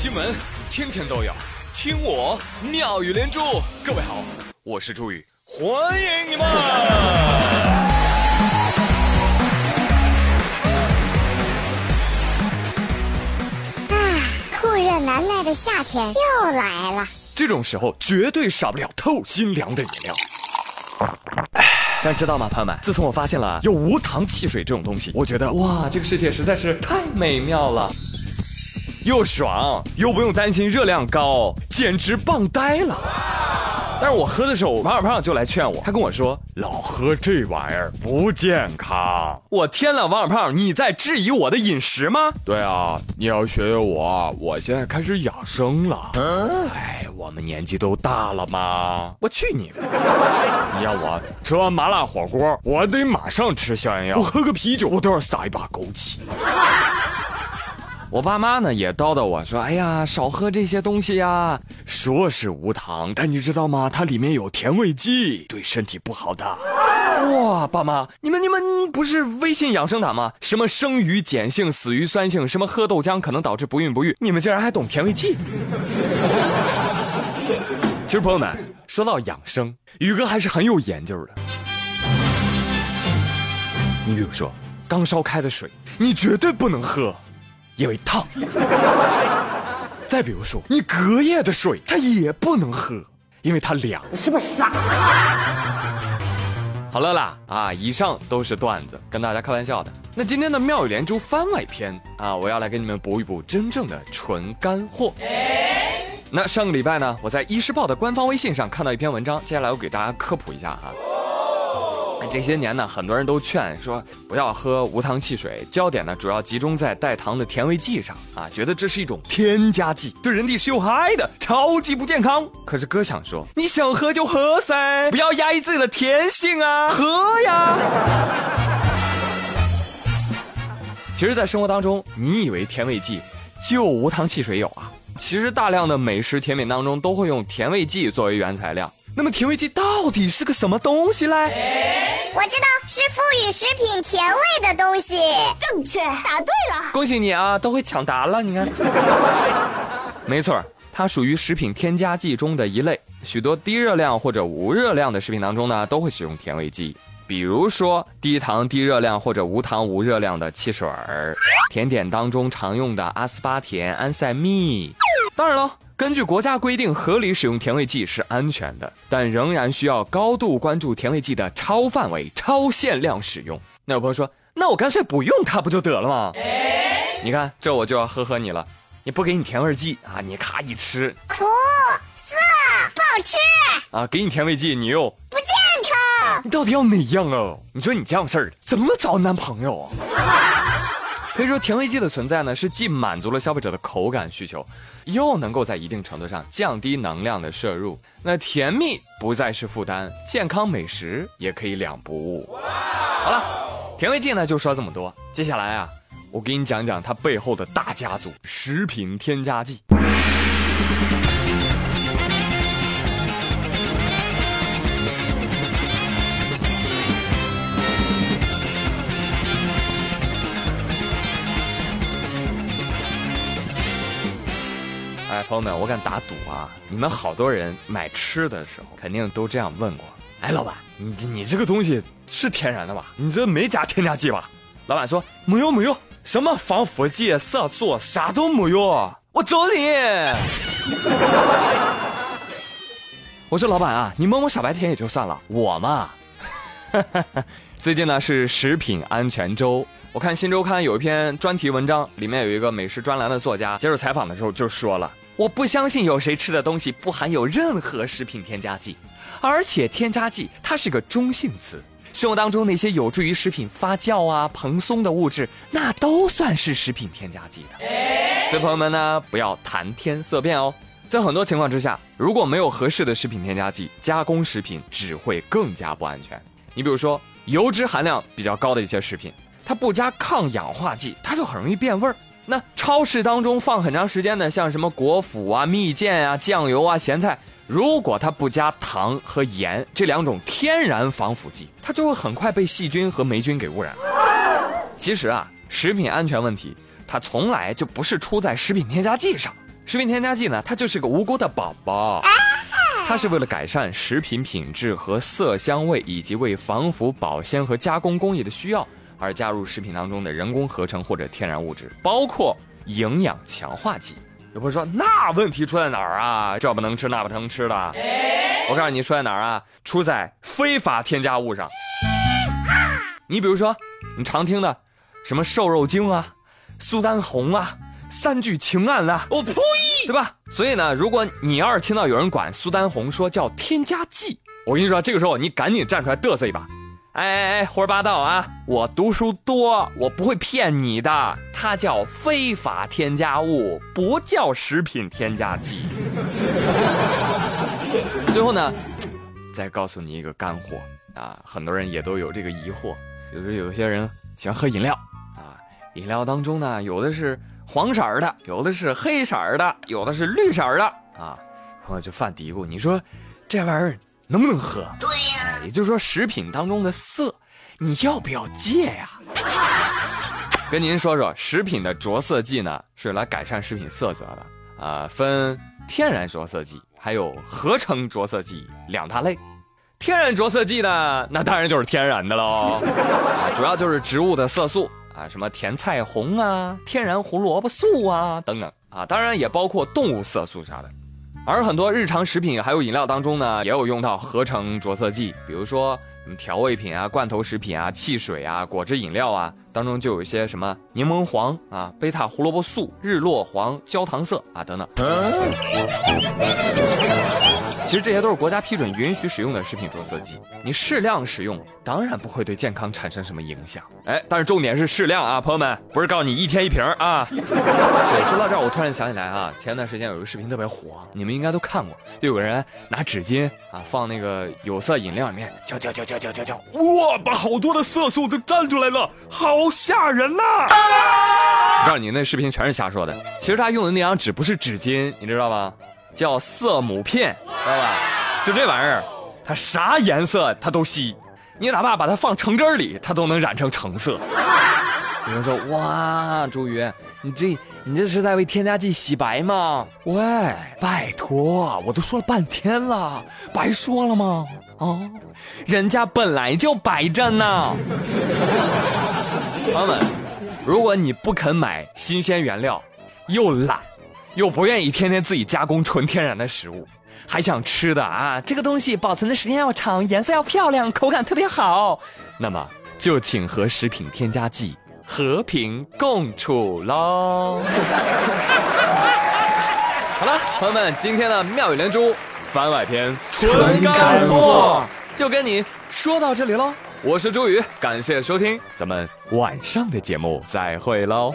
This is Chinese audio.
新闻天天都有，听我妙语连珠。各位好，我是朱宇，欢迎你们！啊，酷热难耐的夏天又来了。这种时候绝对少不了透心凉的饮料。但知道吗，朋友们？自从我发现了有无糖汽水这种东西，我觉得哇，这个世界实在是太美妙了，又爽又不用担心热量高，简直棒呆了。但是我喝的时候，王小胖就来劝我，他跟我说：“老喝这玩意儿不健康。”我天呐，王小胖，你在质疑我的饮食吗？对啊，你要学学我，我现在开始养生了。哎，我们年纪都大了嘛。我去你的！你让我吃完麻辣火锅，我得马上吃消炎药。我喝个啤酒，我都要撒一把枸杞。我爸妈呢也叨叨我说：“哎呀，少喝这些东西呀。”说是无糖，但你知道吗？它里面有甜味剂，对身体不好的。哇，爸妈，你们你们不是微信养生党吗？什么生于碱性，死于酸性，什么喝豆浆可能导致不孕不育，你们竟然还懂甜味剂？其实朋友们，说到养生，宇哥还是很有研究的。你比如说，刚烧开的水，你绝对不能喝。因为烫，再比如说，你隔夜的水它也不能喝，因为它凉。你是不是傻？好了啦，啊，以上都是段子，跟大家开玩笑的。那今天的妙语连珠番外篇啊，我要来给你们补一补真正的纯干货。那上个礼拜呢，我在《医师报》的官方微信上看到一篇文章，接下来我给大家科普一下哈。这些年呢，很多人都劝说不要喝无糖汽水，焦点呢主要集中在带糖的甜味剂上啊，觉得这是一种添加剂，对人体是有害的，超级不健康。可是哥想说，你想喝就喝噻，不要压抑自己的天性啊，喝呀！其实，在生活当中，你以为甜味剂就无糖汽水有啊？其实，大量的美食甜品当中都会用甜味剂作为原材料。那么，甜味剂到底是个什么东西嘞？我知道是赋予食品甜味的东西，正确，答对了，恭喜你啊，都会抢答了，你看，没错，它属于食品添加剂中的一类，许多低热量或者无热量的食品当中呢，都会使用甜味剂，比如说低糖低热量或者无糖无热量的汽水儿，甜点当中常用的阿斯巴甜、安赛蜜，当然了。根据国家规定，合理使用甜味剂是安全的，但仍然需要高度关注甜味剂的超范围、超限量使用。那有朋友说：“那我干脆不用它不就得了吗？”你看，这我就要呵呵你了。你不给你甜味剂啊，你咔一吃，苦涩不好吃啊；给你甜味剂，你又不健康。你到底要哪样啊？你说你这样事儿怎么找男朋友啊？可以说，甜味剂的存在呢，是既满足了消费者的口感需求，又能够在一定程度上降低能量的摄入。那甜蜜不再是负担，健康美食也可以两不误。好了，甜味剂呢就说这么多。接下来啊，我给你讲讲它背后的大家族——食品添加剂。朋友们，我敢打赌啊，你们好多人买吃的时候肯定都这样问过。哎，老板，你你这个东西是天然的吧？你这没加添加剂吧？老板说没有没有，什么防腐剂、色素啥都没有。我走你！我说老板啊，你摸摸傻白甜也就算了，我嘛，最近呢是食品安全周，我看新周刊有一篇专题文章，里面有一个美食专栏的作家接受采访的时候就说了。我不相信有谁吃的东西不含有任何食品添加剂，而且添加剂它是个中性词，生活当中那些有助于食品发酵啊、蓬松的物质，那都算是食品添加剂的。所以朋友们呢，不要谈天色变哦。在很多情况之下，如果没有合适的食品添加剂，加工食品只会更加不安全。你比如说油脂含量比较高的一些食品，它不加抗氧化剂，它就很容易变味儿。那超市当中放很长时间的，像什么果脯啊、蜜饯啊、酱油啊、咸菜，如果它不加糖和盐这两种天然防腐剂，它就会很快被细菌和霉菌给污染。其实啊，食品安全问题它从来就不是出在食品添加剂上，食品添加剂呢，它就是个无辜的宝宝，它是为了改善食品品质和色香味，以及为防腐保鲜和加工工艺的需要。而加入食品当中的人工合成或者天然物质，包括营养强化剂。有朋友说，那问题出在哪儿啊？这不能吃，那不能吃的。我告诉你，出在哪儿啊？出在非法添加物上。你比如说，你常听的什么瘦肉精啊、苏丹红啊。三聚氰胺啊，我呸，对吧？所以呢，如果你要是听到有人管苏丹红说叫添加剂，我跟你说，这个时候你赶紧站出来嘚瑟一把。哎哎哎，胡说八道啊！我读书多，我不会骗你的。它叫非法添加物，不叫食品添加剂。最后呢，再告诉你一个干货啊，很多人也都有这个疑惑，比如有些人喜欢喝饮料啊，饮料当中呢，有的是。黄色的，有的是黑色的，有的是绿色的啊，朋友就犯嘀咕，你说这玩意儿能不能喝？对，也就是说食品当中的色，你要不要戒呀？跟您说说，食品的着色剂呢，是来改善食品色泽的啊，分天然着色剂还有合成着色剂两大类。天然着色剂呢，那当然就是天然的喽，啊主要就是植物的色素。啊，什么甜菜红啊，天然胡萝卜素啊，等等啊，当然也包括动物色素啥的。而很多日常食品还有饮料当中呢，也有用到合成着色剂，比如说什么调味品啊、罐头食品啊、汽水啊、果汁饮料啊，当中就有一些什么柠檬黄啊、贝塔胡萝卜素、日落黄、焦糖色啊等等。其实这些都是国家批准允许使用的食品着色剂，你适量使用，当然不会对健康产生什么影响。哎，但是重点是适量啊，朋友们，不是告诉你一天一瓶啊。对，说到这儿，我突然想起来啊，前段时间有一个视频特别火，你们应该都看过，就有个人拿纸巾啊放那个有色饮料里面搅搅搅搅搅搅搅，哇，把好多的色素都粘出来了，好吓人呐！我告诉你，那视频全是瞎说的，其实他用的那张纸不是纸巾，你知道吗？叫色母片，知道吧？就这玩意儿，它啥颜色它都吸，你哪怕把它放橙汁里，它都能染成橙色。有人说：“哇，朱宇，你这你这是在为添加剂洗白吗？”喂，拜托，我都说了半天了，白说了吗？啊，人家本来就白着呢。朋友们，如果你不肯买新鲜原料，又懒。又不愿意天天自己加工纯天然的食物，还想吃的啊？这个东西保存的时间要长，颜色要漂亮，口感特别好，那么就请和食品添加剂和平共处喽。好了，朋友们，今天的妙语连珠番外篇纯干货就跟你说到这里喽。我是朱宇，感谢收听，咱们晚上的节目再会喽。